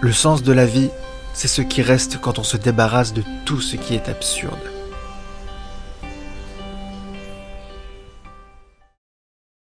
Le sens de la vie, c'est ce qui reste quand on se débarrasse de tout ce qui est absurde.